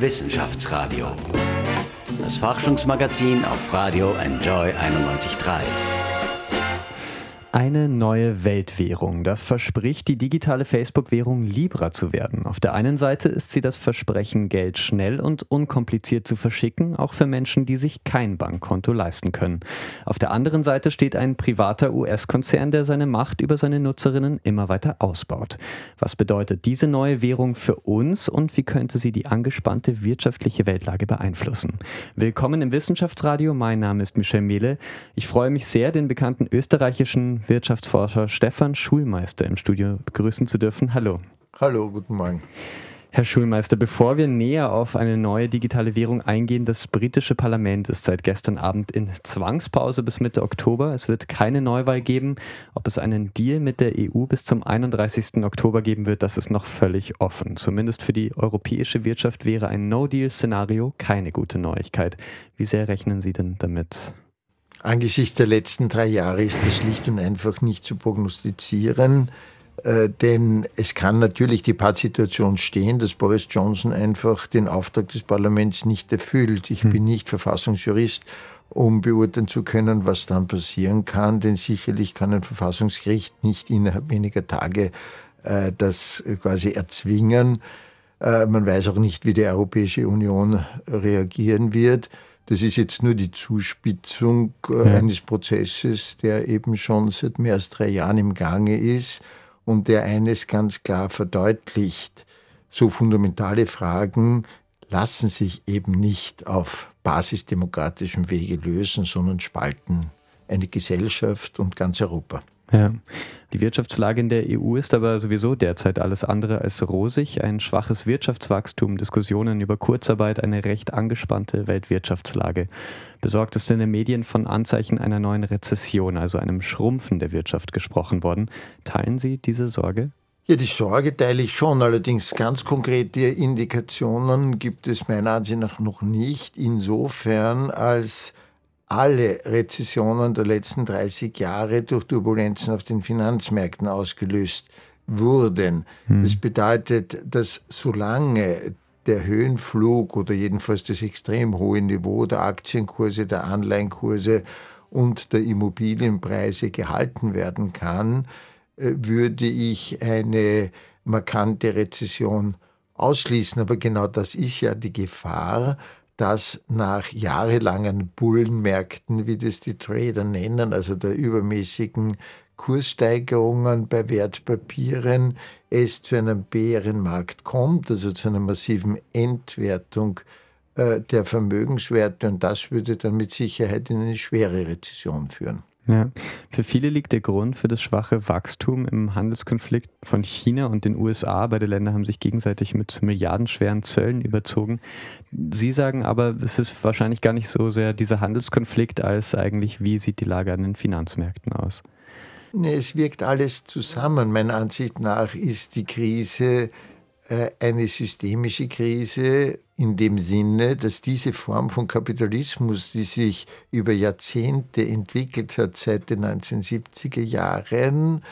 Wissenschaftsradio. Das Forschungsmagazin auf Radio Enjoy 91.3. Eine neue Weltwährung. Das verspricht, die digitale Facebook-Währung Libra zu werden. Auf der einen Seite ist sie das Versprechen, Geld schnell und unkompliziert zu verschicken, auch für Menschen, die sich kein Bankkonto leisten können. Auf der anderen Seite steht ein privater US-Konzern, der seine Macht über seine Nutzerinnen immer weiter ausbaut. Was bedeutet diese neue Währung für uns und wie könnte sie die angespannte wirtschaftliche Weltlage beeinflussen? Willkommen im Wissenschaftsradio. Mein Name ist Michel Mehle. Ich freue mich sehr, den bekannten österreichischen Wirtschaftsforscher Stefan Schulmeister im Studio begrüßen zu dürfen. Hallo. Hallo, guten Morgen. Herr Schulmeister, bevor wir näher auf eine neue digitale Währung eingehen, das britische Parlament ist seit gestern Abend in Zwangspause bis Mitte Oktober. Es wird keine Neuwahl geben. Ob es einen Deal mit der EU bis zum 31. Oktober geben wird, das ist noch völlig offen. Zumindest für die europäische Wirtschaft wäre ein No-Deal-Szenario keine gute Neuigkeit. Wie sehr rechnen Sie denn damit? Angesichts der letzten drei Jahre ist das schlicht und einfach nicht zu prognostizieren. Äh, denn es kann natürlich die Pattsituation stehen, dass Boris Johnson einfach den Auftrag des Parlaments nicht erfüllt. Ich hm. bin nicht Verfassungsjurist, um beurteilen zu können, was dann passieren kann, denn sicherlich kann ein Verfassungsgericht nicht innerhalb weniger Tage äh, das quasi erzwingen. Äh, man weiß auch nicht, wie die Europäische Union reagieren wird. Das ist jetzt nur die Zuspitzung äh, ja. eines Prozesses, der eben schon seit mehr als drei Jahren im Gange ist und der eines ganz klar verdeutlicht. So fundamentale Fragen lassen sich eben nicht auf basisdemokratischem Wege lösen, sondern spalten eine Gesellschaft und ganz Europa. Ja. Die Wirtschaftslage in der EU ist aber sowieso derzeit alles andere als rosig. Ein schwaches Wirtschaftswachstum, Diskussionen über Kurzarbeit, eine recht angespannte Weltwirtschaftslage. Besorgt ist in den Medien von Anzeichen einer neuen Rezession, also einem Schrumpfen der Wirtschaft gesprochen worden. Teilen Sie diese Sorge? Ja, die Sorge teile ich schon. Allerdings ganz konkrete Indikationen gibt es meiner Ansicht nach noch nicht. Insofern als alle Rezessionen der letzten 30 Jahre durch Turbulenzen auf den Finanzmärkten ausgelöst wurden. Hm. Das bedeutet, dass solange der Höhenflug oder jedenfalls das extrem hohe Niveau der Aktienkurse, der Anleihenkurse und der Immobilienpreise gehalten werden kann, äh, würde ich eine markante Rezession ausschließen. Aber genau das ist ja die Gefahr, dass nach jahrelangen Bullenmärkten, wie das die Trader nennen, also der übermäßigen Kurssteigerungen bei Wertpapieren, es zu einem Bärenmarkt kommt, also zu einer massiven Entwertung äh, der Vermögenswerte und das würde dann mit Sicherheit in eine schwere Rezession führen. Ja. Für viele liegt der Grund für das schwache Wachstum im Handelskonflikt von China und den USA. Beide Länder haben sich gegenseitig mit milliardenschweren Zöllen überzogen. Sie sagen aber, es ist wahrscheinlich gar nicht so sehr dieser Handelskonflikt, als eigentlich, wie sieht die Lage an den Finanzmärkten aus? Es wirkt alles zusammen. Meiner Ansicht nach ist die Krise eine systemische Krise in dem Sinne, dass diese Form von Kapitalismus, die sich über Jahrzehnte entwickelt hat, seit den 1970er Jahren,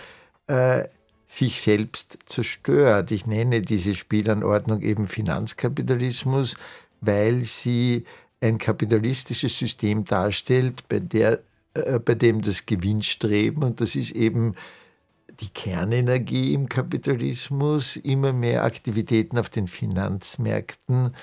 äh, sich selbst zerstört. Ich nenne diese Spielanordnung eben Finanzkapitalismus, weil sie ein kapitalistisches System darstellt, bei, der, äh, bei dem das Gewinnstreben, und das ist eben die Kernenergie im Kapitalismus immer mehr Aktivitäten auf den Finanzmärkten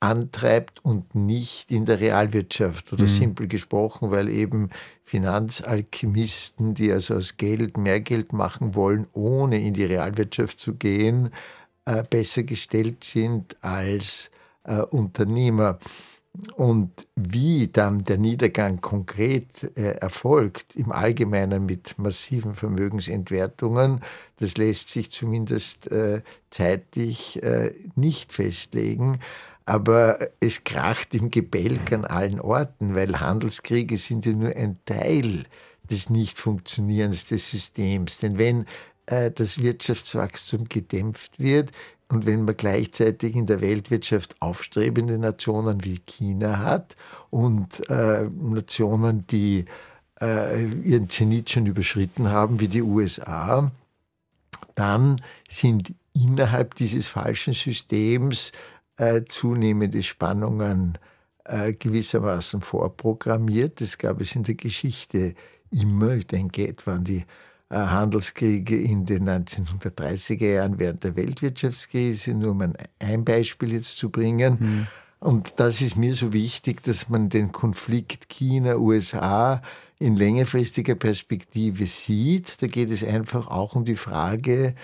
antreibt und nicht in der Realwirtschaft oder mhm. simpel gesprochen, weil eben Finanzalchemisten, die also aus Geld mehr Geld machen wollen, ohne in die Realwirtschaft zu gehen, äh, besser gestellt sind als äh, Unternehmer. Und wie dann der Niedergang konkret äh, erfolgt, im Allgemeinen mit massiven Vermögensentwertungen, das lässt sich zumindest äh, zeitlich äh, nicht festlegen. Aber es kracht im Gebälk an allen Orten, weil Handelskriege sind ja nur ein Teil des Nichtfunktionierens des Systems. Denn wenn das Wirtschaftswachstum gedämpft wird, und wenn man gleichzeitig in der Weltwirtschaft aufstrebende Nationen wie China hat und äh, Nationen, die äh, ihren Zenit schon überschritten haben, wie die USA, dann sind innerhalb dieses falschen Systems äh, zunehmende Spannungen äh, gewissermaßen vorprogrammiert. Das gab es in der Geschichte immer. Ich denke etwa an die äh, Handelskriege in den 1930er Jahren während der Weltwirtschaftskrise, nur um ein Beispiel jetzt zu bringen. Mhm. Und das ist mir so wichtig, dass man den Konflikt China-USA in längerfristiger Perspektive sieht. Da geht es einfach auch um die Frage,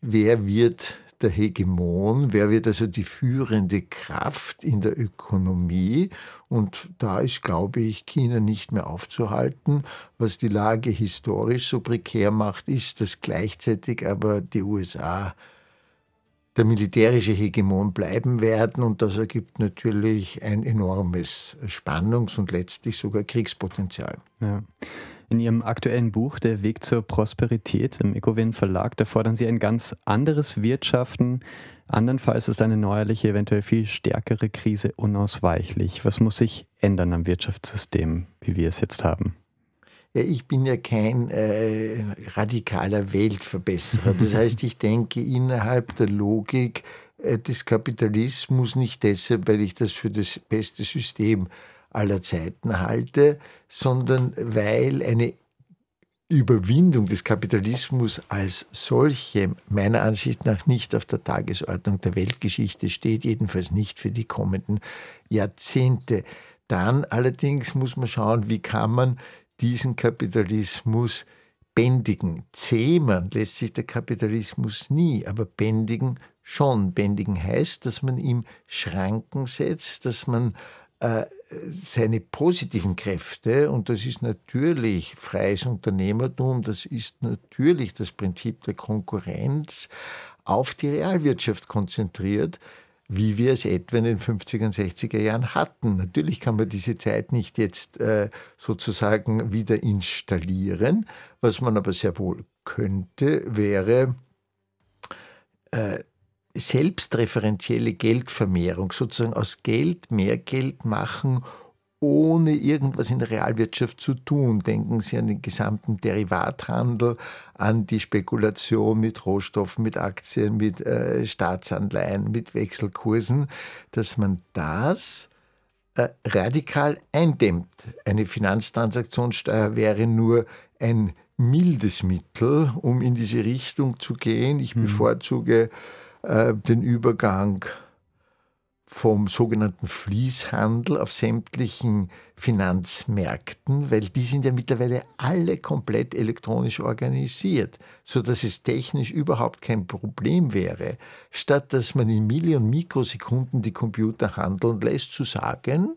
wer wird der Hegemon, wer wird also die führende Kraft in der Ökonomie. Und da ist, glaube ich, China nicht mehr aufzuhalten. Was die Lage historisch so prekär macht, ist, dass gleichzeitig aber die USA der militärische Hegemon bleiben werden und das ergibt natürlich ein enormes Spannungs- und letztlich sogar Kriegspotenzial. Ja. In Ihrem aktuellen Buch Der Weg zur Prosperität im Ecowin Verlag, da fordern Sie ein ganz anderes Wirtschaften. Andernfalls ist eine neuerliche, eventuell viel stärkere Krise unausweichlich. Was muss sich ändern am Wirtschaftssystem, wie wir es jetzt haben? Ja, ich bin ja kein äh, radikaler Weltverbesserer. Das heißt, ich denke innerhalb der Logik äh, des Kapitalismus nicht deshalb, weil ich das für das beste System aller Zeiten halte, sondern weil eine Überwindung des Kapitalismus als solche meiner Ansicht nach nicht auf der Tagesordnung der Weltgeschichte steht, jedenfalls nicht für die kommenden Jahrzehnte. Dann allerdings muss man schauen, wie kann man diesen Kapitalismus bändigen. Zähmen lässt sich der Kapitalismus nie, aber bändigen schon. Bändigen heißt, dass man ihm Schranken setzt, dass man seine positiven Kräfte, und das ist natürlich freies Unternehmertum, das ist natürlich das Prinzip der Konkurrenz, auf die Realwirtschaft konzentriert, wie wir es etwa in den 50er und 60er Jahren hatten. Natürlich kann man diese Zeit nicht jetzt äh, sozusagen wieder installieren. Was man aber sehr wohl könnte, wäre äh, selbstreferenzielle Geldvermehrung, sozusagen aus Geld mehr Geld machen, ohne irgendwas in der Realwirtschaft zu tun. Denken Sie an den gesamten Derivathandel, an die Spekulation mit Rohstoffen, mit Aktien, mit äh, Staatsanleihen, mit Wechselkursen, dass man das äh, radikal eindämmt. Eine Finanztransaktionssteuer wäre nur ein mildes Mittel, um in diese Richtung zu gehen. Ich mhm. bevorzuge äh, den Übergang vom sogenannten Fließhandel auf sämtlichen Finanzmärkten, weil die sind ja mittlerweile alle komplett elektronisch organisiert, so dass es technisch überhaupt kein Problem wäre, statt dass man in Milli- und Mikrosekunden die Computer handeln lässt, zu sagen,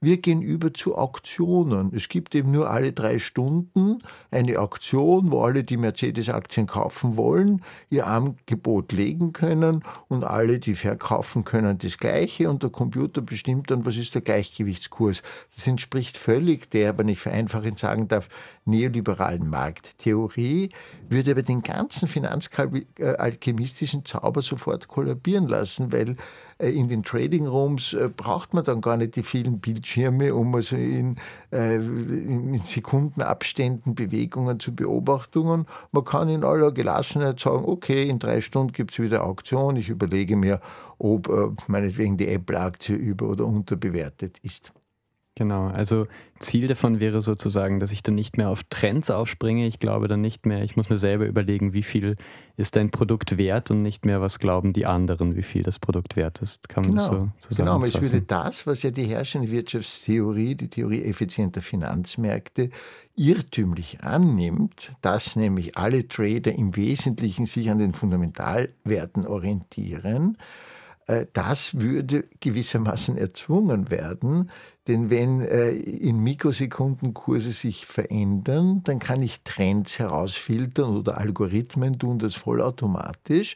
wir gehen über zu Auktionen. Es gibt eben nur alle drei Stunden eine Auktion, wo alle, die Mercedes-Aktien kaufen wollen, ihr Angebot legen können und alle, die verkaufen können, das Gleiche und der Computer bestimmt dann, was ist der Gleichgewichtskurs. Das entspricht völlig der, wenn ich vereinfachend sagen darf, neoliberalen Markttheorie, würde aber den ganzen finanzalchemistischen Zauber sofort kollabieren lassen, weil in den Trading Rooms äh, braucht man dann gar nicht die vielen Bildschirme, um also in, äh, in Sekundenabständen Bewegungen zu beobachtungen. Man kann in aller Gelassenheit sagen, okay, in drei Stunden gibt es wieder Auktion. Ich überlege mir, ob meinetwegen die Apple-Aktie über- oder unterbewertet ist. Genau, also Ziel davon wäre sozusagen, dass ich dann nicht mehr auf Trends aufspringe. Ich glaube dann nicht mehr, ich muss mir selber überlegen, wie viel ist dein Produkt wert und nicht mehr, was glauben die anderen, wie viel das Produkt wert ist. Kann man genau. so zusammenfassen. Genau, aber es würde das, was ja die herrschende Wirtschaftstheorie, die Theorie effizienter Finanzmärkte, irrtümlich annimmt, dass nämlich alle Trader im Wesentlichen sich an den Fundamentalwerten orientieren, das würde gewissermaßen erzwungen werden, denn wenn äh, in Mikrosekunden Kurse sich verändern, dann kann ich Trends herausfiltern oder Algorithmen tun das vollautomatisch.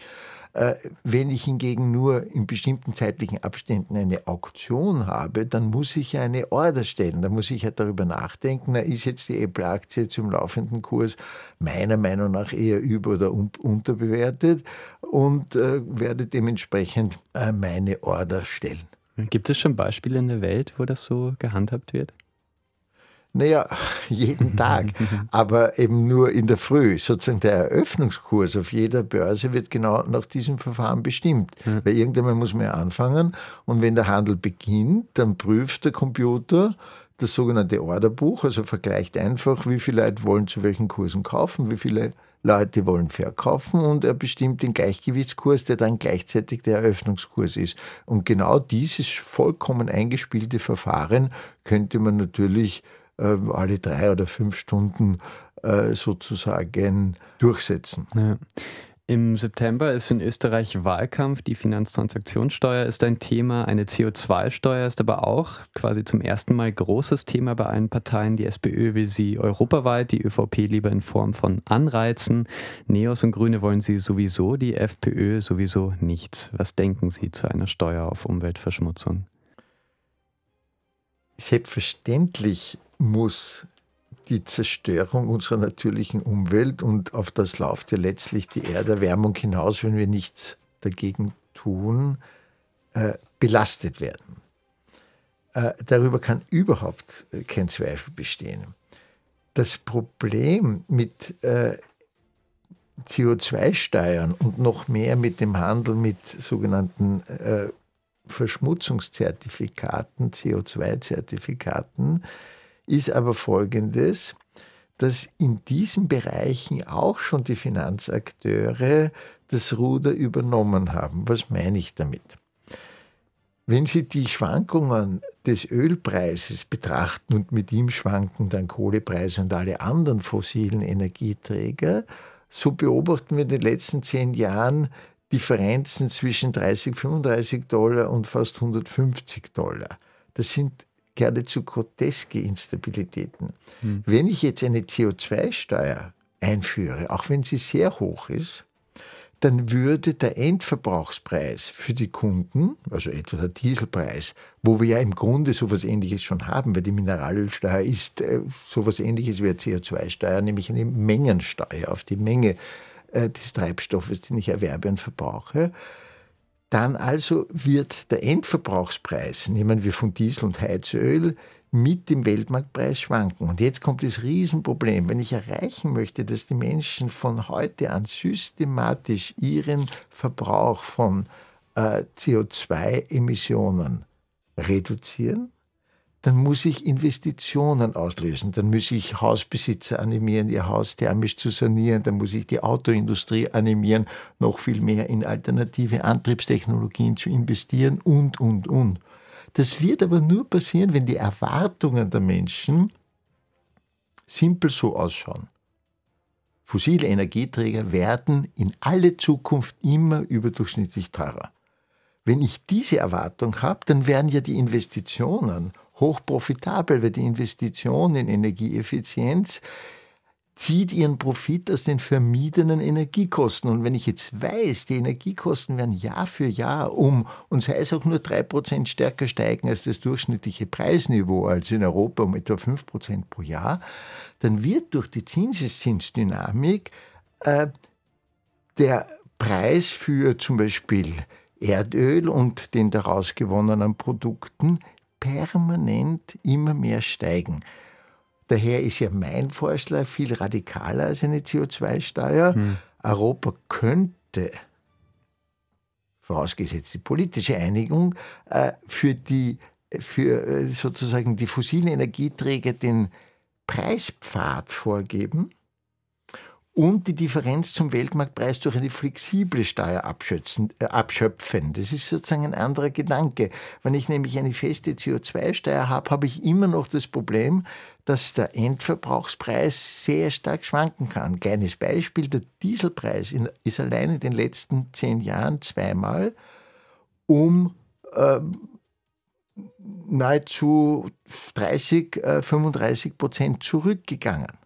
Äh, wenn ich hingegen nur in bestimmten zeitlichen Abständen eine Auktion habe, dann muss ich eine Order stellen. Da muss ich halt darüber nachdenken, na, ist jetzt die Apple-Aktie zum laufenden Kurs meiner Meinung nach eher über- oder unterbewertet und äh, werde dementsprechend äh, meine Order stellen. Gibt es schon Beispiele in der Welt, wo das so gehandhabt wird? Naja, jeden Tag, aber eben nur in der Früh. Sozusagen der Eröffnungskurs auf jeder Börse wird genau nach diesem Verfahren bestimmt. Ja. Weil irgendwann muss man ja anfangen und wenn der Handel beginnt, dann prüft der Computer das sogenannte Orderbuch, also vergleicht einfach, wie viele Leute wollen zu welchen Kursen kaufen, wie viele Leute wollen verkaufen und er bestimmt den Gleichgewichtskurs, der dann gleichzeitig der Eröffnungskurs ist. Und genau dieses vollkommen eingespielte Verfahren könnte man natürlich alle drei oder fünf Stunden äh, sozusagen durchsetzen. Ja. Im September ist in Österreich Wahlkampf. Die Finanztransaktionssteuer ist ein Thema. Eine CO2-Steuer ist aber auch quasi zum ersten Mal großes Thema bei allen Parteien. Die SPÖ will sie europaweit, die ÖVP lieber in Form von Anreizen. Neos und Grüne wollen sie sowieso, die FPÖ sowieso nicht. Was denken Sie zu einer Steuer auf Umweltverschmutzung? Selbstverständlich muss die Zerstörung unserer natürlichen Umwelt und auf das läuft ja letztlich die Erderwärmung hinaus, wenn wir nichts dagegen tun, äh, belastet werden. Äh, darüber kann überhaupt äh, kein Zweifel bestehen. Das Problem mit äh, CO2-Steuern und noch mehr mit dem Handel mit sogenannten äh, Verschmutzungszertifikaten, CO2-Zertifikaten, ist aber folgendes, dass in diesen Bereichen auch schon die Finanzakteure das Ruder übernommen haben. Was meine ich damit? Wenn Sie die Schwankungen des Ölpreises betrachten und mit ihm schwanken dann Kohlepreise und alle anderen fossilen Energieträger, so beobachten wir in den letzten zehn Jahren Differenzen zwischen 30, 35 Dollar und fast 150 Dollar. Das sind geradezu groteske Instabilitäten. Hm. Wenn ich jetzt eine CO2-Steuer einführe, auch wenn sie sehr hoch ist, dann würde der Endverbrauchspreis für die Kunden, also etwa der Dieselpreis, wo wir ja im Grunde sowas ähnliches schon haben, weil die Mineralölsteuer ist äh, sowas ähnliches wie eine CO2-Steuer, nämlich eine Mengensteuer auf die Menge äh, des Treibstoffes, den ich erwerbe und verbrauche, dann also wird der Endverbrauchspreis, nehmen wir von Diesel und Heizöl, mit dem Weltmarktpreis schwanken. Und jetzt kommt das Riesenproblem. Wenn ich erreichen möchte, dass die Menschen von heute an systematisch ihren Verbrauch von äh, CO2-Emissionen reduzieren, dann muss ich Investitionen auslösen. Dann muss ich Hausbesitzer animieren, ihr Haus thermisch zu sanieren. Dann muss ich die Autoindustrie animieren, noch viel mehr in alternative Antriebstechnologien zu investieren und, und, und. Das wird aber nur passieren, wenn die Erwartungen der Menschen simpel so ausschauen. Fossile Energieträger werden in alle Zukunft immer überdurchschnittlich teurer. Wenn ich diese Erwartung habe, dann werden ja die Investitionen hochprofitabel, weil die Investition in Energieeffizienz zieht ihren Profit aus den vermiedenen Energiekosten. Und wenn ich jetzt weiß, die Energiekosten werden Jahr für Jahr um, und sei es auch nur 3% stärker steigen als das durchschnittliche Preisniveau, also in Europa um etwa 5% pro Jahr, dann wird durch die Zinseszinsdynamik äh, der Preis für zum Beispiel Erdöl und den daraus gewonnenen Produkten permanent immer mehr steigen. Daher ist ja mein Vorschlag viel radikaler als eine CO2-Steuer. Hm. Europa könnte, vorausgesetzt die politische Einigung, äh, für, die, für äh, sozusagen die fossilen Energieträger den Preispfad vorgeben und die Differenz zum Weltmarktpreis durch eine flexible Steuer äh, abschöpfen. Das ist sozusagen ein anderer Gedanke. Wenn ich nämlich eine feste CO2-Steuer habe, habe ich immer noch das Problem, dass der Endverbrauchspreis sehr stark schwanken kann. Kleines Beispiel, der Dieselpreis ist allein in den letzten zehn Jahren zweimal um äh, nahezu 30, äh, 35 Prozent zurückgegangen.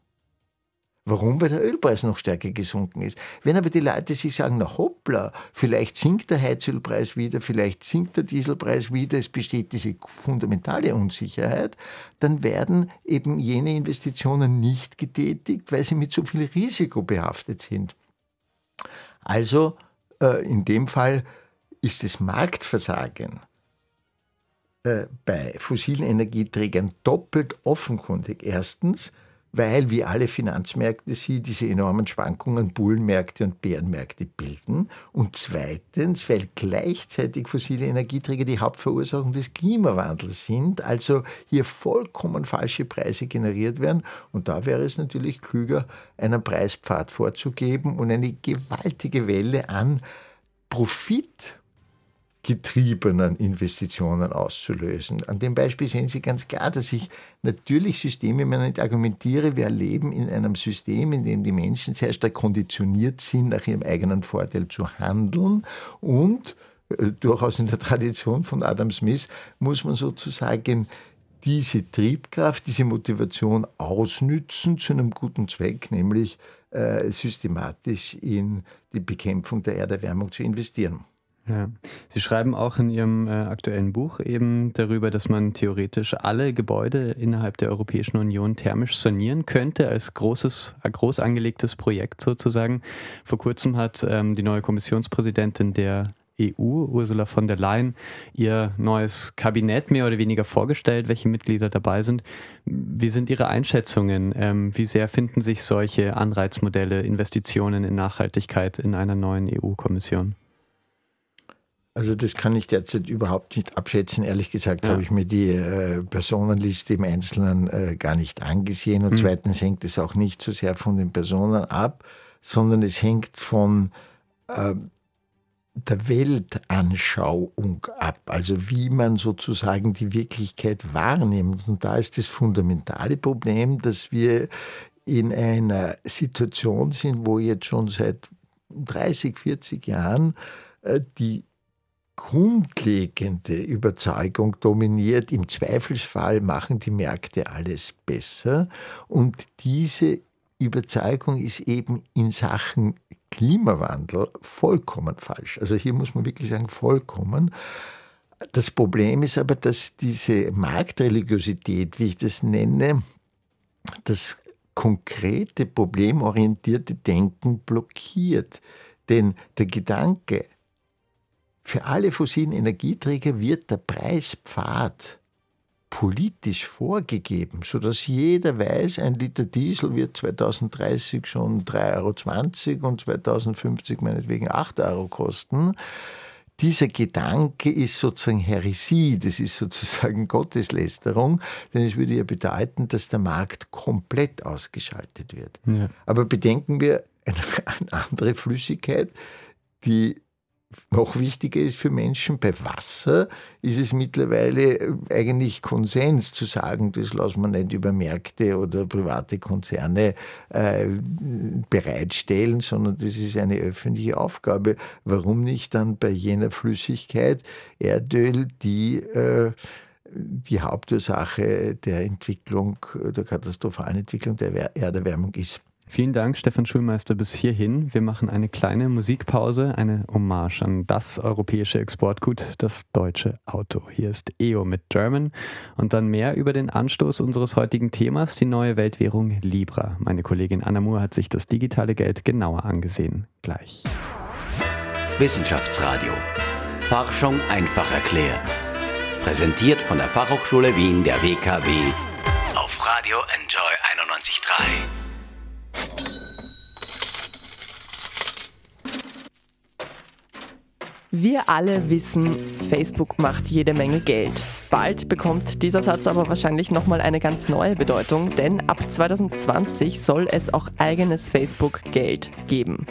Warum? Weil der Ölpreis noch stärker gesunken ist. Wenn aber die Leute sich sagen, na hoppla, vielleicht sinkt der Heizölpreis wieder, vielleicht sinkt der Dieselpreis wieder, es besteht diese fundamentale Unsicherheit, dann werden eben jene Investitionen nicht getätigt, weil sie mit so viel Risiko behaftet sind. Also äh, in dem Fall ist das Marktversagen äh, bei fossilen Energieträgern doppelt offenkundig. Erstens, weil wie alle Finanzmärkte sie diese enormen Schwankungen Bullenmärkte und Bärenmärkte bilden. Und zweitens, weil gleichzeitig fossile Energieträger die Hauptverursachung des Klimawandels sind, also hier vollkommen falsche Preise generiert werden. Und da wäre es natürlich klüger, einen Preispfad vorzugeben und eine gewaltige Welle an Profit getriebenen Investitionen auszulösen. An dem Beispiel sehen Sie ganz klar, dass ich natürlich Systeme immer nicht argumentiere. Wir erleben in einem System, in dem die Menschen sehr stark konditioniert sind, nach ihrem eigenen Vorteil zu handeln und äh, durchaus in der Tradition von Adam Smith muss man sozusagen diese Triebkraft, diese Motivation ausnützen zu einem guten Zweck, nämlich äh, systematisch in die Bekämpfung der Erderwärmung zu investieren. Ja. Sie schreiben auch in Ihrem äh, aktuellen Buch eben darüber, dass man theoretisch alle Gebäude innerhalb der Europäischen Union thermisch sanieren könnte, als großes, groß angelegtes Projekt sozusagen. Vor kurzem hat ähm, die neue Kommissionspräsidentin der EU, Ursula von der Leyen, ihr neues Kabinett mehr oder weniger vorgestellt, welche Mitglieder dabei sind. Wie sind Ihre Einschätzungen? Ähm, wie sehr finden sich solche Anreizmodelle, Investitionen in Nachhaltigkeit in einer neuen EU-Kommission? Also das kann ich derzeit überhaupt nicht abschätzen. Ehrlich gesagt ja. habe ich mir die äh, Personenliste im Einzelnen äh, gar nicht angesehen. Und mhm. zweitens hängt es auch nicht so sehr von den Personen ab, sondern es hängt von äh, der Weltanschauung ab, also wie man sozusagen die Wirklichkeit wahrnimmt. Und da ist das fundamentale Problem, dass wir in einer Situation sind, wo jetzt schon seit 30, 40 Jahren äh, die grundlegende Überzeugung dominiert, im Zweifelsfall machen die Märkte alles besser. Und diese Überzeugung ist eben in Sachen Klimawandel vollkommen falsch. Also hier muss man wirklich sagen, vollkommen. Das Problem ist aber, dass diese Marktreligiosität, wie ich das nenne, das konkrete problemorientierte Denken blockiert. Denn der Gedanke, für alle fossilen Energieträger wird der Preispfad politisch vorgegeben, sodass jeder weiß, ein Liter Diesel wird 2030 schon 3,20 Euro und 2050 meinetwegen 8 Euro kosten. Dieser Gedanke ist sozusagen Heresie, das ist sozusagen Gotteslästerung, denn es würde ja bedeuten, dass der Markt komplett ausgeschaltet wird. Ja. Aber bedenken wir eine, eine andere Flüssigkeit, die noch wichtiger ist für Menschen, bei Wasser ist es mittlerweile äh, eigentlich Konsens zu sagen, das lassen wir nicht über Märkte oder private Konzerne äh, bereitstellen, sondern das ist eine öffentliche Aufgabe. Warum nicht dann bei jener Flüssigkeit Erdöl, die äh, die Hauptursache der Entwicklung, der katastrophalen Entwicklung der Erderwärmung ist? Vielen Dank, Stefan Schulmeister, bis hierhin. Wir machen eine kleine Musikpause, eine Hommage an das europäische Exportgut, das deutsche Auto. Hier ist EO mit German und dann mehr über den Anstoß unseres heutigen Themas, die neue Weltwährung Libra. Meine Kollegin Anna Moore hat sich das digitale Geld genauer angesehen. Gleich. Wissenschaftsradio. Forschung einfach erklärt. Präsentiert von der Fachhochschule Wien der WKW auf Radio Enjoy 91.3. Wir alle wissen, Facebook macht jede Menge Geld. Bald bekommt dieser Satz aber wahrscheinlich nochmal eine ganz neue Bedeutung, denn ab 2020 soll es auch eigenes Facebook-Geld geben.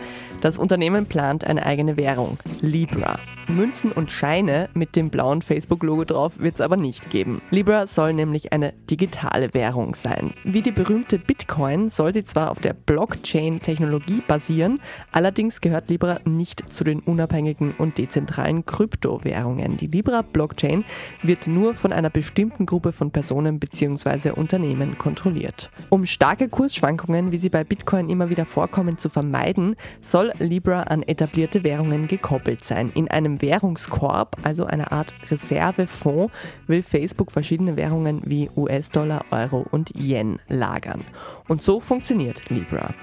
Das Unternehmen plant eine eigene Währung, Libra. Münzen und Scheine mit dem blauen Facebook-Logo drauf wird es aber nicht geben. Libra soll nämlich eine digitale Währung sein. Wie die berühmte Bitcoin soll sie zwar auf der Blockchain-Technologie basieren, allerdings gehört Libra nicht zu den unabhängigen und dezentralen Kryptowährungen. Die Libra-Blockchain wird nur von einer bestimmten Gruppe von Personen bzw. Unternehmen kontrolliert. Um starke Kursschwankungen, wie sie bei Bitcoin immer wieder vorkommen, zu vermeiden, soll Libra an etablierte Währungen gekoppelt sein. In einem Währungskorb, also einer Art Reservefonds, will Facebook verschiedene Währungen wie US-Dollar, Euro und Yen lagern. Und so funktioniert Libra.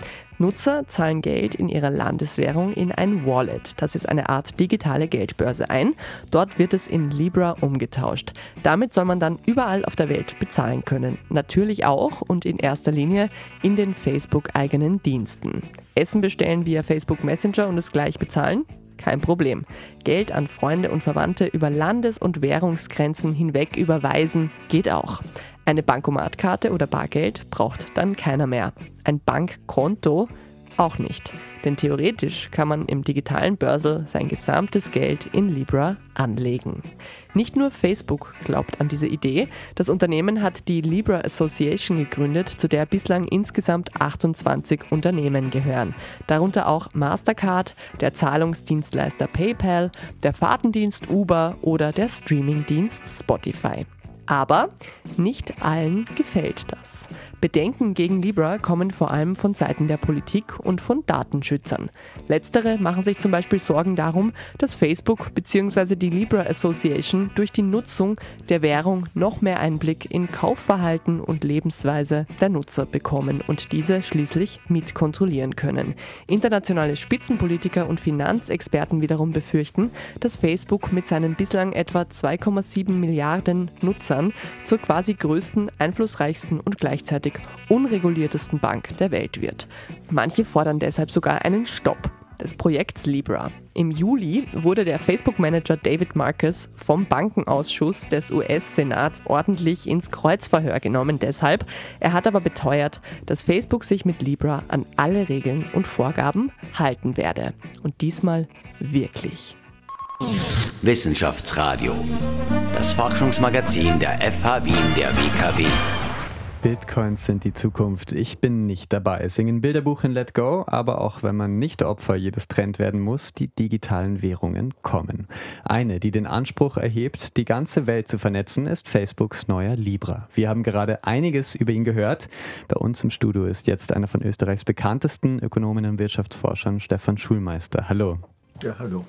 Nutzer zahlen Geld in ihrer Landeswährung in ein Wallet. Das ist eine Art digitale Geldbörse ein. Dort wird es in Libra umgetauscht. Damit soll man dann überall auf der Welt bezahlen können. Natürlich auch und in erster Linie in den Facebook-eigenen Diensten. Essen bestellen via Facebook Messenger und es gleich bezahlen? Kein Problem. Geld an Freunde und Verwandte über Landes- und Währungsgrenzen hinweg überweisen geht auch. Eine Bankomatkarte oder Bargeld braucht dann keiner mehr. Ein Bankkonto auch nicht. Denn theoretisch kann man im digitalen Börsel sein gesamtes Geld in Libra anlegen. Nicht nur Facebook glaubt an diese Idee. Das Unternehmen hat die Libra Association gegründet, zu der bislang insgesamt 28 Unternehmen gehören. Darunter auch Mastercard, der Zahlungsdienstleister PayPal, der Fahrtendienst Uber oder der Streamingdienst Spotify. Aber nicht allen gefällt das. Bedenken gegen Libra kommen vor allem von Seiten der Politik und von Datenschützern. Letztere machen sich zum Beispiel Sorgen darum, dass Facebook bzw. die Libra Association durch die Nutzung der Währung noch mehr Einblick in Kaufverhalten und Lebensweise der Nutzer bekommen und diese schließlich mitkontrollieren können. Internationale Spitzenpolitiker und Finanzexperten wiederum befürchten, dass Facebook mit seinen bislang etwa 2,7 Milliarden Nutzern zur quasi größten, einflussreichsten und gleichzeitig gleichzeitig unreguliertesten Bank der Welt wird. Manche fordern deshalb sogar einen Stopp des Projekts Libra. Im Juli wurde der Facebook-Manager David Marcus vom Bankenausschuss des US-Senats ordentlich ins Kreuzverhör genommen. Deshalb, er hat aber beteuert, dass Facebook sich mit Libra an alle Regeln und Vorgaben halten werde. Und diesmal wirklich. Wissenschaftsradio, das Forschungsmagazin der FH Wien der WKW. Bitcoins sind die Zukunft. Ich bin nicht dabei. Singen Bilderbuch in Let Go, aber auch wenn man nicht Opfer jedes Trend werden muss, die digitalen Währungen kommen. Eine, die den Anspruch erhebt, die ganze Welt zu vernetzen, ist Facebooks neuer Libra. Wir haben gerade einiges über ihn gehört. Bei uns im Studio ist jetzt einer von Österreichs bekanntesten Ökonomen und Wirtschaftsforschern, Stefan Schulmeister. Hallo. Ja, hallo.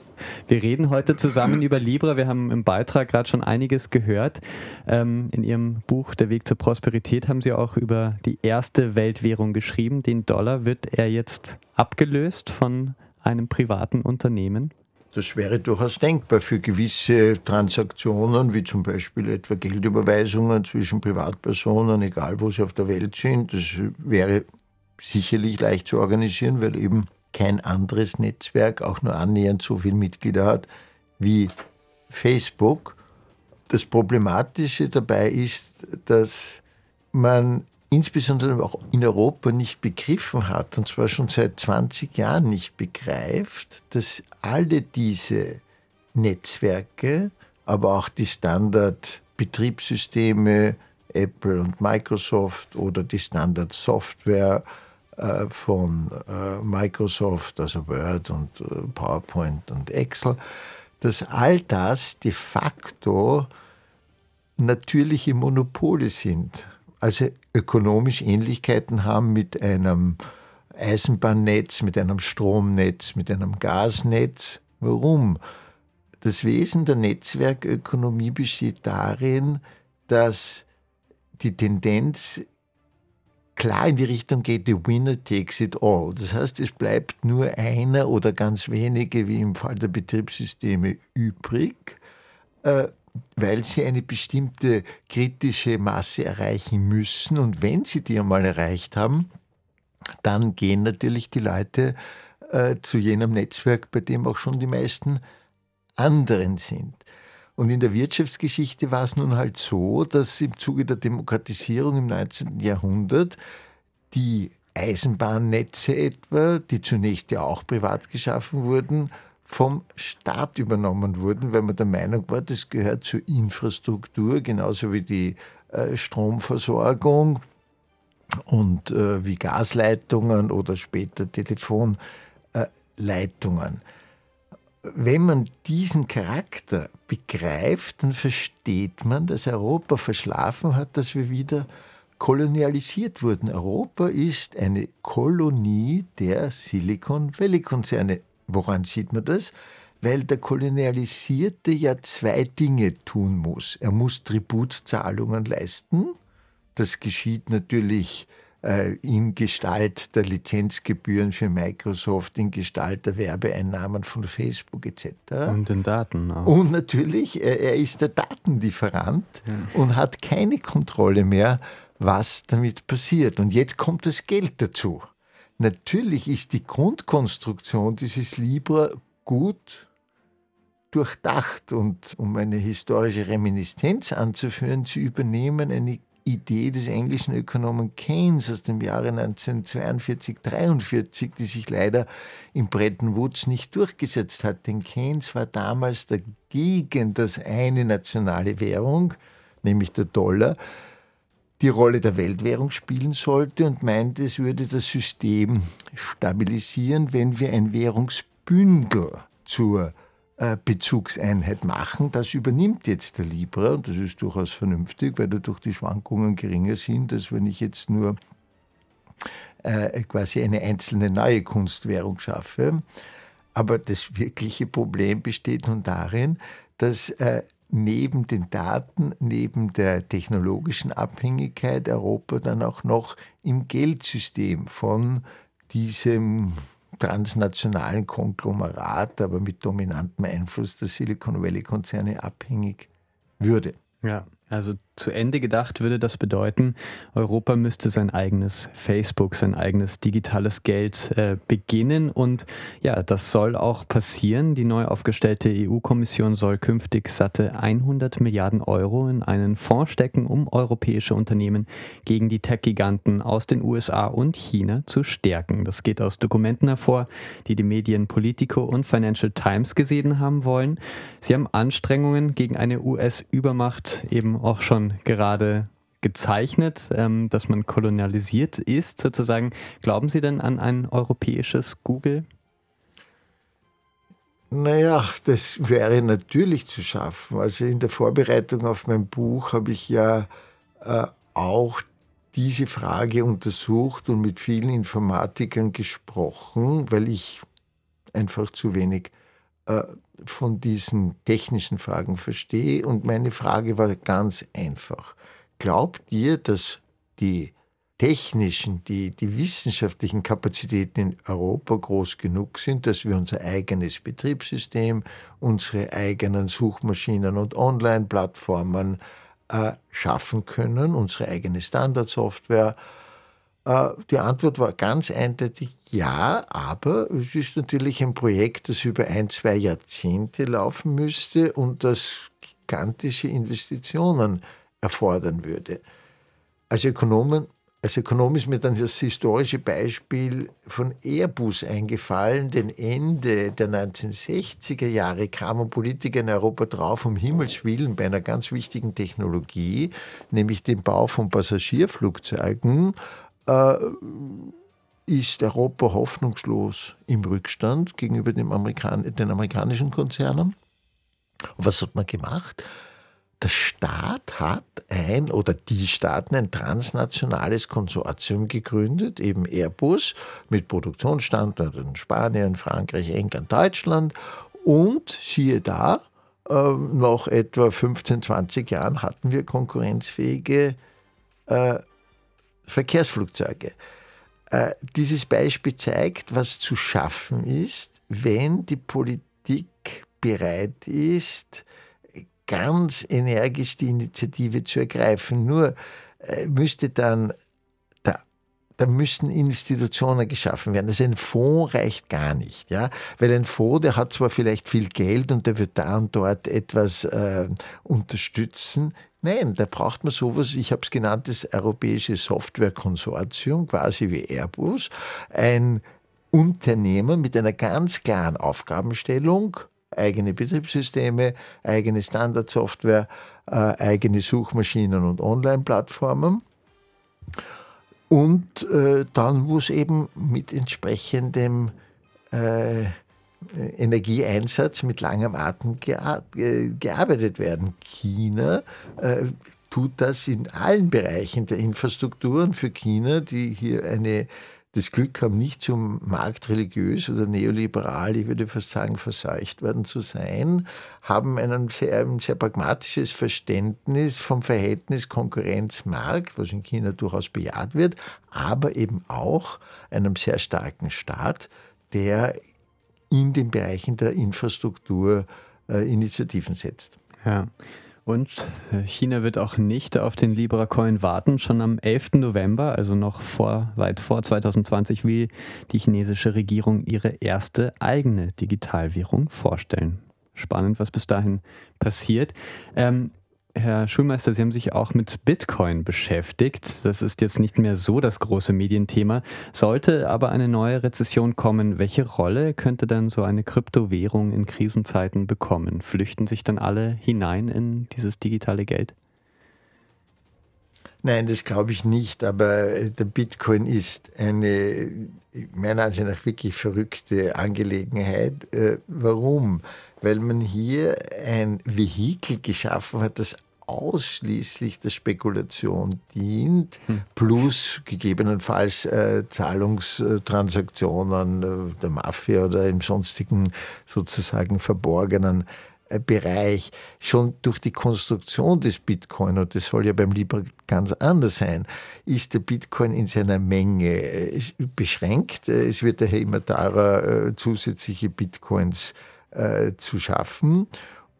Wir reden heute zusammen über Libra. Wir haben im Beitrag gerade schon einiges gehört. Ähm, in Ihrem Buch Der Weg zur Prosperität haben Sie auch über die erste Weltwährung geschrieben. Den Dollar wird er jetzt abgelöst von einem privaten Unternehmen? Das wäre durchaus denkbar für gewisse Transaktionen, wie zum Beispiel etwa Geldüberweisungen zwischen Privatpersonen, egal wo sie auf der Welt sind. Das wäre sicherlich leicht zu organisieren, weil eben kein anderes Netzwerk auch nur annähernd so viele Mitglieder hat wie Facebook. Das Problematische dabei ist, dass man insbesondere auch in Europa nicht begriffen hat, und zwar schon seit 20 Jahren nicht begreift, dass alle diese Netzwerke, aber auch die Standard-Betriebssysteme, Apple und Microsoft oder die Standard-Software, von äh, Microsoft, also Word und äh, PowerPoint und Excel, dass all das de facto natürliche Monopole sind, also ökonomisch Ähnlichkeiten haben mit einem Eisenbahnnetz, mit einem Stromnetz, mit einem Gasnetz. Warum? Das Wesen der Netzwerkökonomie besteht darin, dass die Tendenz klar in die Richtung geht, the winner takes it all. Das heißt, es bleibt nur einer oder ganz wenige, wie im Fall der Betriebssysteme, übrig, äh, weil sie eine bestimmte kritische Masse erreichen müssen. Und wenn sie die einmal erreicht haben, dann gehen natürlich die Leute äh, zu jenem Netzwerk, bei dem auch schon die meisten anderen sind. Und in der Wirtschaftsgeschichte war es nun halt so, dass im Zuge der Demokratisierung im 19. Jahrhundert die Eisenbahnnetze etwa, die zunächst ja auch privat geschaffen wurden, vom Staat übernommen wurden, weil man der Meinung war, das gehört zur Infrastruktur, genauso wie die äh, Stromversorgung und äh, wie Gasleitungen oder später Telefonleitungen. Äh, wenn man diesen Charakter begreift, dann versteht man, dass Europa verschlafen hat, dass wir wieder kolonialisiert wurden. Europa ist eine Kolonie der Silicon Valley Konzerne. Woran sieht man das? Weil der Kolonialisierte ja zwei Dinge tun muss. Er muss Tributzahlungen leisten. Das geschieht natürlich äh, in Gestalt der Lizenzgebühren für Microsoft, in Gestalt der Werbeeinnahmen von Facebook etc. Und den Daten auch. Und natürlich, äh, er ist der Datenlieferant ja. und hat keine Kontrolle mehr, was damit passiert. Und jetzt kommt das Geld dazu. Natürlich ist die Grundkonstruktion dieses Libra gut durchdacht und um eine historische Reminiszenz anzuführen, zu übernehmen eine Idee des englischen Ökonomen Keynes aus dem Jahre 1942, 43, die sich leider in Bretton Woods nicht durchgesetzt hat. Denn Keynes war damals dagegen, dass eine nationale Währung, nämlich der Dollar, die Rolle der Weltwährung spielen sollte und meinte, es würde das System stabilisieren, wenn wir ein Währungsbündel zur Bezugseinheit machen. Das übernimmt jetzt der Libra und das ist durchaus vernünftig, weil dadurch die Schwankungen geringer sind, als wenn ich jetzt nur äh, quasi eine einzelne neue Kunstwährung schaffe. Aber das wirkliche Problem besteht nun darin, dass äh, neben den Daten, neben der technologischen Abhängigkeit Europa dann auch noch im Geldsystem von diesem transnationalen Konglomerat, aber mit dominantem Einfluss der Silicon Valley-Konzerne abhängig würde. Ja. Also zu Ende gedacht würde das bedeuten, Europa müsste sein eigenes Facebook, sein eigenes digitales Geld äh, beginnen. Und ja, das soll auch passieren. Die neu aufgestellte EU-Kommission soll künftig satte 100 Milliarden Euro in einen Fonds stecken, um europäische Unternehmen gegen die Tech-Giganten aus den USA und China zu stärken. Das geht aus Dokumenten hervor, die die Medien Politico und Financial Times gesehen haben wollen. Sie haben Anstrengungen gegen eine US-Übermacht eben auch schon gerade gezeichnet, ähm, dass man kolonialisiert ist, sozusagen. Glauben Sie denn an ein europäisches Google? Naja, das wäre natürlich zu schaffen. Also in der Vorbereitung auf mein Buch habe ich ja äh, auch diese Frage untersucht und mit vielen Informatikern gesprochen, weil ich einfach zu wenig äh, von diesen technischen Fragen verstehe. Und meine Frage war ganz einfach. Glaubt ihr, dass die technischen, die, die wissenschaftlichen Kapazitäten in Europa groß genug sind, dass wir unser eigenes Betriebssystem, unsere eigenen Suchmaschinen und Online-Plattformen äh, schaffen können, unsere eigene Standardsoftware, äh, die Antwort war ganz eindeutig ja, aber es ist natürlich ein Projekt, das über ein, zwei Jahrzehnte laufen müsste und das gigantische Investitionen erfordern würde. Als Ökonomen als Ökonom ist mir dann das historische Beispiel von Airbus eingefallen, denn Ende der 1960er Jahre kamen Politiker in Europa drauf, um Himmels Willen bei einer ganz wichtigen Technologie, nämlich dem Bau von Passagierflugzeugen, äh, ist Europa hoffnungslos im Rückstand gegenüber Amerikan den amerikanischen Konzernen. Und was hat man gemacht? Der Staat hat ein oder die Staaten ein transnationales Konsortium gegründet, eben Airbus mit Produktionsstandorten in Spanien, Frankreich, England, Deutschland. Und siehe da, äh, nach etwa 15, 20 Jahren hatten wir konkurrenzfähige äh, Verkehrsflugzeuge. Äh, dieses Beispiel zeigt, was zu schaffen ist, wenn die Politik bereit ist, ganz energisch die Initiative zu ergreifen. Nur äh, müsste dann da müssten Institutionen geschaffen werden. Also ein Fonds reicht gar nicht, ja, weil ein Fonds, der hat zwar vielleicht viel Geld und der wird da und dort etwas äh, unterstützen. Nein, da braucht man sowas, ich habe es genannt, das Europäische Softwarekonsortium, quasi wie Airbus, ein Unternehmen mit einer ganz klaren Aufgabenstellung, eigene Betriebssysteme, eigene Standardsoftware, äh, eigene Suchmaschinen und Online-Plattformen. Und äh, dann muss eben mit entsprechendem äh, Energieeinsatz mit langem Atem äh, gearbeitet werden. China äh, tut das in allen Bereichen der Infrastrukturen für China, die hier eine das Glück haben, nicht zum marktreligiös oder neoliberal, ich würde fast sagen, verseucht worden zu sein, haben ein sehr, ein sehr pragmatisches Verständnis vom Verhältnis Konkurrenz-Markt, was in China durchaus bejaht wird, aber eben auch einem sehr starken Staat, der in den Bereichen der Infrastruktur äh, Initiativen setzt. Ja. Und China wird auch nicht auf den Libra Coin warten. Schon am 11. November, also noch vor, weit vor 2020, will die chinesische Regierung ihre erste eigene Digitalwährung vorstellen. Spannend, was bis dahin passiert. Ähm, Herr Schulmeister, Sie haben sich auch mit Bitcoin beschäftigt. Das ist jetzt nicht mehr so das große Medienthema. Sollte aber eine neue Rezession kommen, welche Rolle könnte dann so eine Kryptowährung in Krisenzeiten bekommen? Flüchten sich dann alle hinein in dieses digitale Geld? Nein, das glaube ich nicht, aber der Bitcoin ist eine meiner Ansicht nach wirklich verrückte Angelegenheit. Äh, warum? Weil man hier ein Vehikel geschaffen hat, das ausschließlich der Spekulation dient, hm. plus gegebenenfalls äh, Zahlungstransaktionen äh, der Mafia oder im sonstigen sozusagen verborgenen äh, Bereich. Schon durch die Konstruktion des Bitcoin, und das soll ja beim Libra ganz anders sein, ist der Bitcoin in seiner Menge äh, beschränkt. Äh, es wird daher immer teurer, zusätzliche Bitcoins zu schaffen.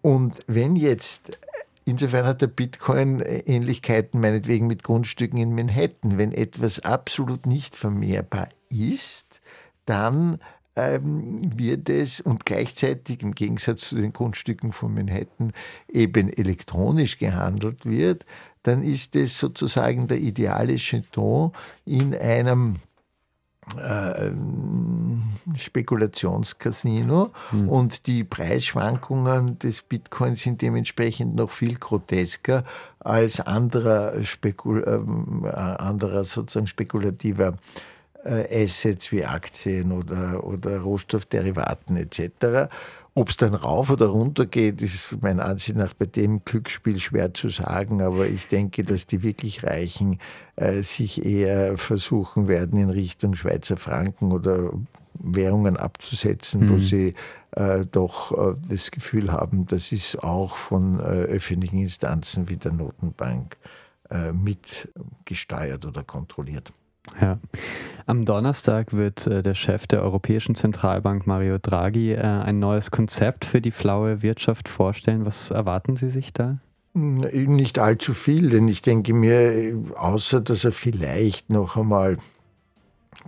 Und wenn jetzt Insofern hat der Bitcoin Ähnlichkeiten meinetwegen mit Grundstücken in Manhattan. Wenn etwas absolut nicht vermehrbar ist, dann ähm, wird es und gleichzeitig im Gegensatz zu den Grundstücken von Manhattan eben elektronisch gehandelt wird, dann ist es sozusagen der ideale Jeton in einem äh, Spekulationscasino mhm. und die Preisschwankungen des Bitcoins sind dementsprechend noch viel grotesker als anderer, Spekul äh, anderer sozusagen spekulativer äh, Assets wie Aktien oder, oder Rohstoffderivaten etc. Ob es dann rauf oder runter geht, ist meiner Ansicht nach bei dem Glücksspiel schwer zu sagen, aber ich denke, dass die wirklich Reichen äh, sich eher versuchen werden, in Richtung Schweizer Franken oder Währungen abzusetzen, mhm. wo sie äh, doch äh, das Gefühl haben, das ist auch von äh, öffentlichen Instanzen wie der Notenbank äh, mitgesteuert oder kontrolliert. Ja. Am Donnerstag wird äh, der Chef der Europäischen Zentralbank Mario Draghi äh, ein neues Konzept für die flaue Wirtschaft vorstellen. Was erwarten Sie sich da? Nicht allzu viel, denn ich denke mir, außer dass er vielleicht noch einmal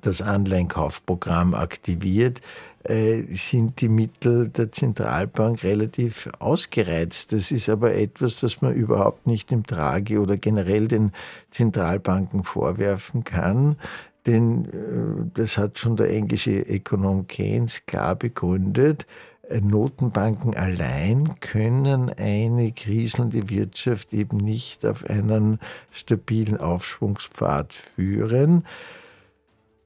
das Anleihenkaufprogramm aktiviert, äh, sind die Mittel der Zentralbank relativ ausgereizt. Das ist aber etwas, das man überhaupt nicht dem Trage oder generell den Zentralbanken vorwerfen kann. Denn äh, das hat schon der englische Ökonom Keynes klar begründet. Äh, Notenbanken allein können eine kriselnde Wirtschaft eben nicht auf einen stabilen Aufschwungspfad führen.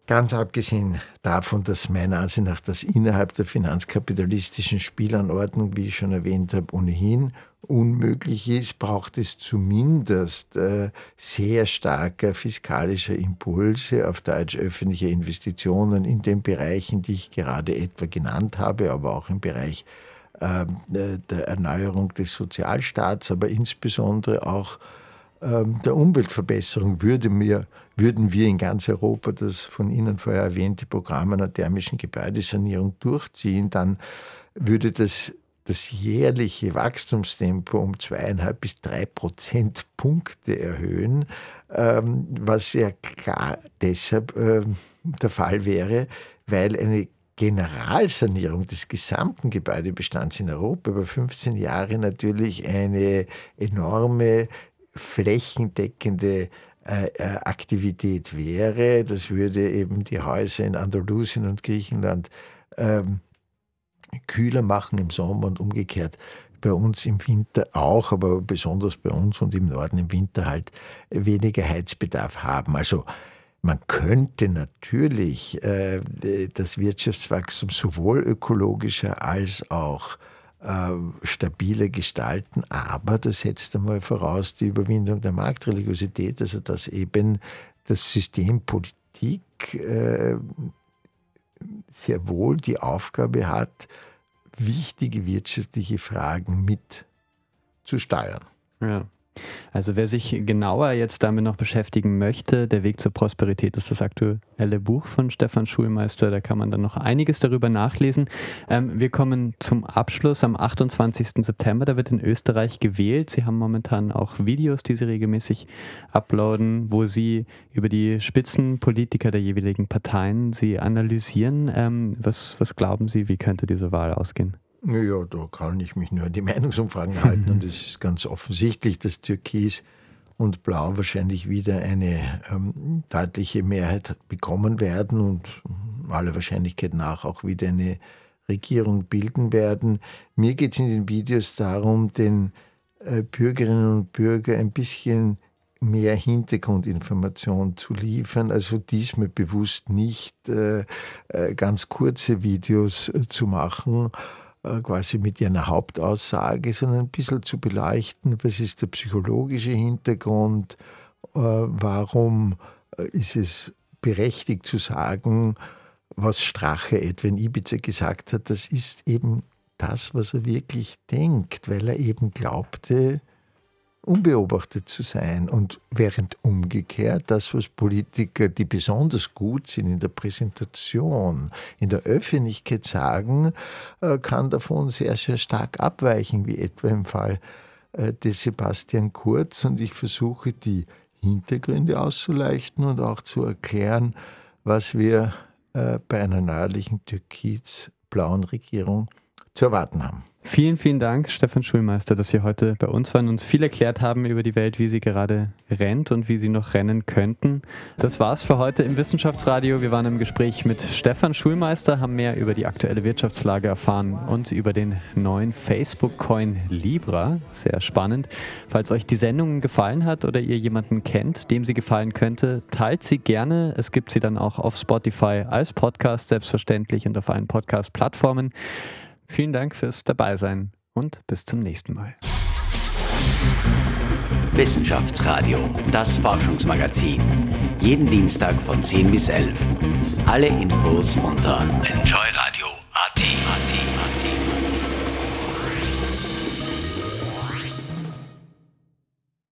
Ganz abgesehen davon, dass meiner Ansicht nach das innerhalb der finanzkapitalistischen Spielanordnung, wie ich schon erwähnt habe, ohnehin unmöglich ist, braucht es zumindest äh, sehr starker fiskalischer Impulse auf Deutsch öffentliche Investitionen in den Bereichen, die ich gerade etwa genannt habe, aber auch im Bereich äh, der Erneuerung des Sozialstaats, aber insbesondere auch der Umweltverbesserung würde mir würden wir in ganz Europa das von Ihnen vorher erwähnte Programm einer thermischen Gebäudesanierung durchziehen, dann würde das das jährliche Wachstumstempo um zweieinhalb bis drei Prozentpunkte erhöhen, ähm, was ja klar deshalb ähm, der Fall wäre, weil eine Generalsanierung des gesamten Gebäudebestands in Europa über 15 Jahre natürlich eine enorme flächendeckende äh, äh, Aktivität wäre. Das würde eben die Häuser in Andalusien und Griechenland ähm, kühler machen im Sommer und umgekehrt bei uns im Winter auch, aber besonders bei uns und im Norden im Winter halt weniger Heizbedarf haben. Also man könnte natürlich äh, das Wirtschaftswachstum sowohl ökologischer als auch äh, stabile gestalten, aber das setzt einmal voraus die Überwindung der Marktreligiosität, also dass eben das System Politik äh, sehr wohl die Aufgabe hat, wichtige wirtschaftliche Fragen mit zu steuern. Ja. Also wer sich genauer jetzt damit noch beschäftigen möchte, der Weg zur Prosperität ist das aktuelle Buch von Stefan Schulmeister. Da kann man dann noch einiges darüber nachlesen. Ähm, wir kommen zum Abschluss am 28. September. Da wird in Österreich gewählt. Sie haben momentan auch Videos, die Sie regelmäßig uploaden, wo Sie über die Spitzenpolitiker der jeweiligen Parteien Sie analysieren. Ähm, was, was glauben Sie, wie könnte diese Wahl ausgehen? Naja, da kann ich mich nur an die Meinungsumfragen halten und es ist ganz offensichtlich, dass Türkis und Blau wahrscheinlich wieder eine ähm, deutliche Mehrheit bekommen werden und aller Wahrscheinlichkeit nach auch wieder eine Regierung bilden werden. Mir geht es in den Videos darum, den äh, Bürgerinnen und Bürgern ein bisschen mehr Hintergrundinformation zu liefern, also diesmal bewusst nicht äh, äh, ganz kurze Videos äh, zu machen, quasi mit ihrer Hauptaussage, sondern ein bisschen zu beleuchten, was ist der psychologische Hintergrund, äh, warum äh, ist es berechtigt zu sagen, was Strache etwa in Ibiza gesagt hat, das ist eben das, was er wirklich denkt, weil er eben glaubte, unbeobachtet zu sein. Und während umgekehrt das, was Politiker, die besonders gut sind in der Präsentation, in der Öffentlichkeit sagen, äh, kann davon sehr, sehr stark abweichen, wie etwa im Fall äh, des Sebastian Kurz. Und ich versuche die Hintergründe auszuleuchten und auch zu erklären, was wir äh, bei einer neuerlichen türkis-blauen Regierung zu erwarten haben. Vielen, vielen Dank, Stefan Schulmeister, dass Sie heute bei uns waren und uns viel erklärt haben über die Welt, wie sie gerade rennt und wie sie noch rennen könnten. Das war's für heute im Wissenschaftsradio. Wir waren im Gespräch mit Stefan Schulmeister, haben mehr über die aktuelle Wirtschaftslage erfahren und über den neuen Facebook-Coin Libra. Sehr spannend. Falls euch die Sendung gefallen hat oder ihr jemanden kennt, dem sie gefallen könnte, teilt sie gerne. Es gibt sie dann auch auf Spotify als Podcast selbstverständlich und auf allen Podcast-Plattformen. Vielen Dank fürs Dabeisein und bis zum nächsten Mal. Wissenschaftsradio, das Forschungsmagazin. Jeden Dienstag von 10 bis 11. Alle Infos unter enjoyradio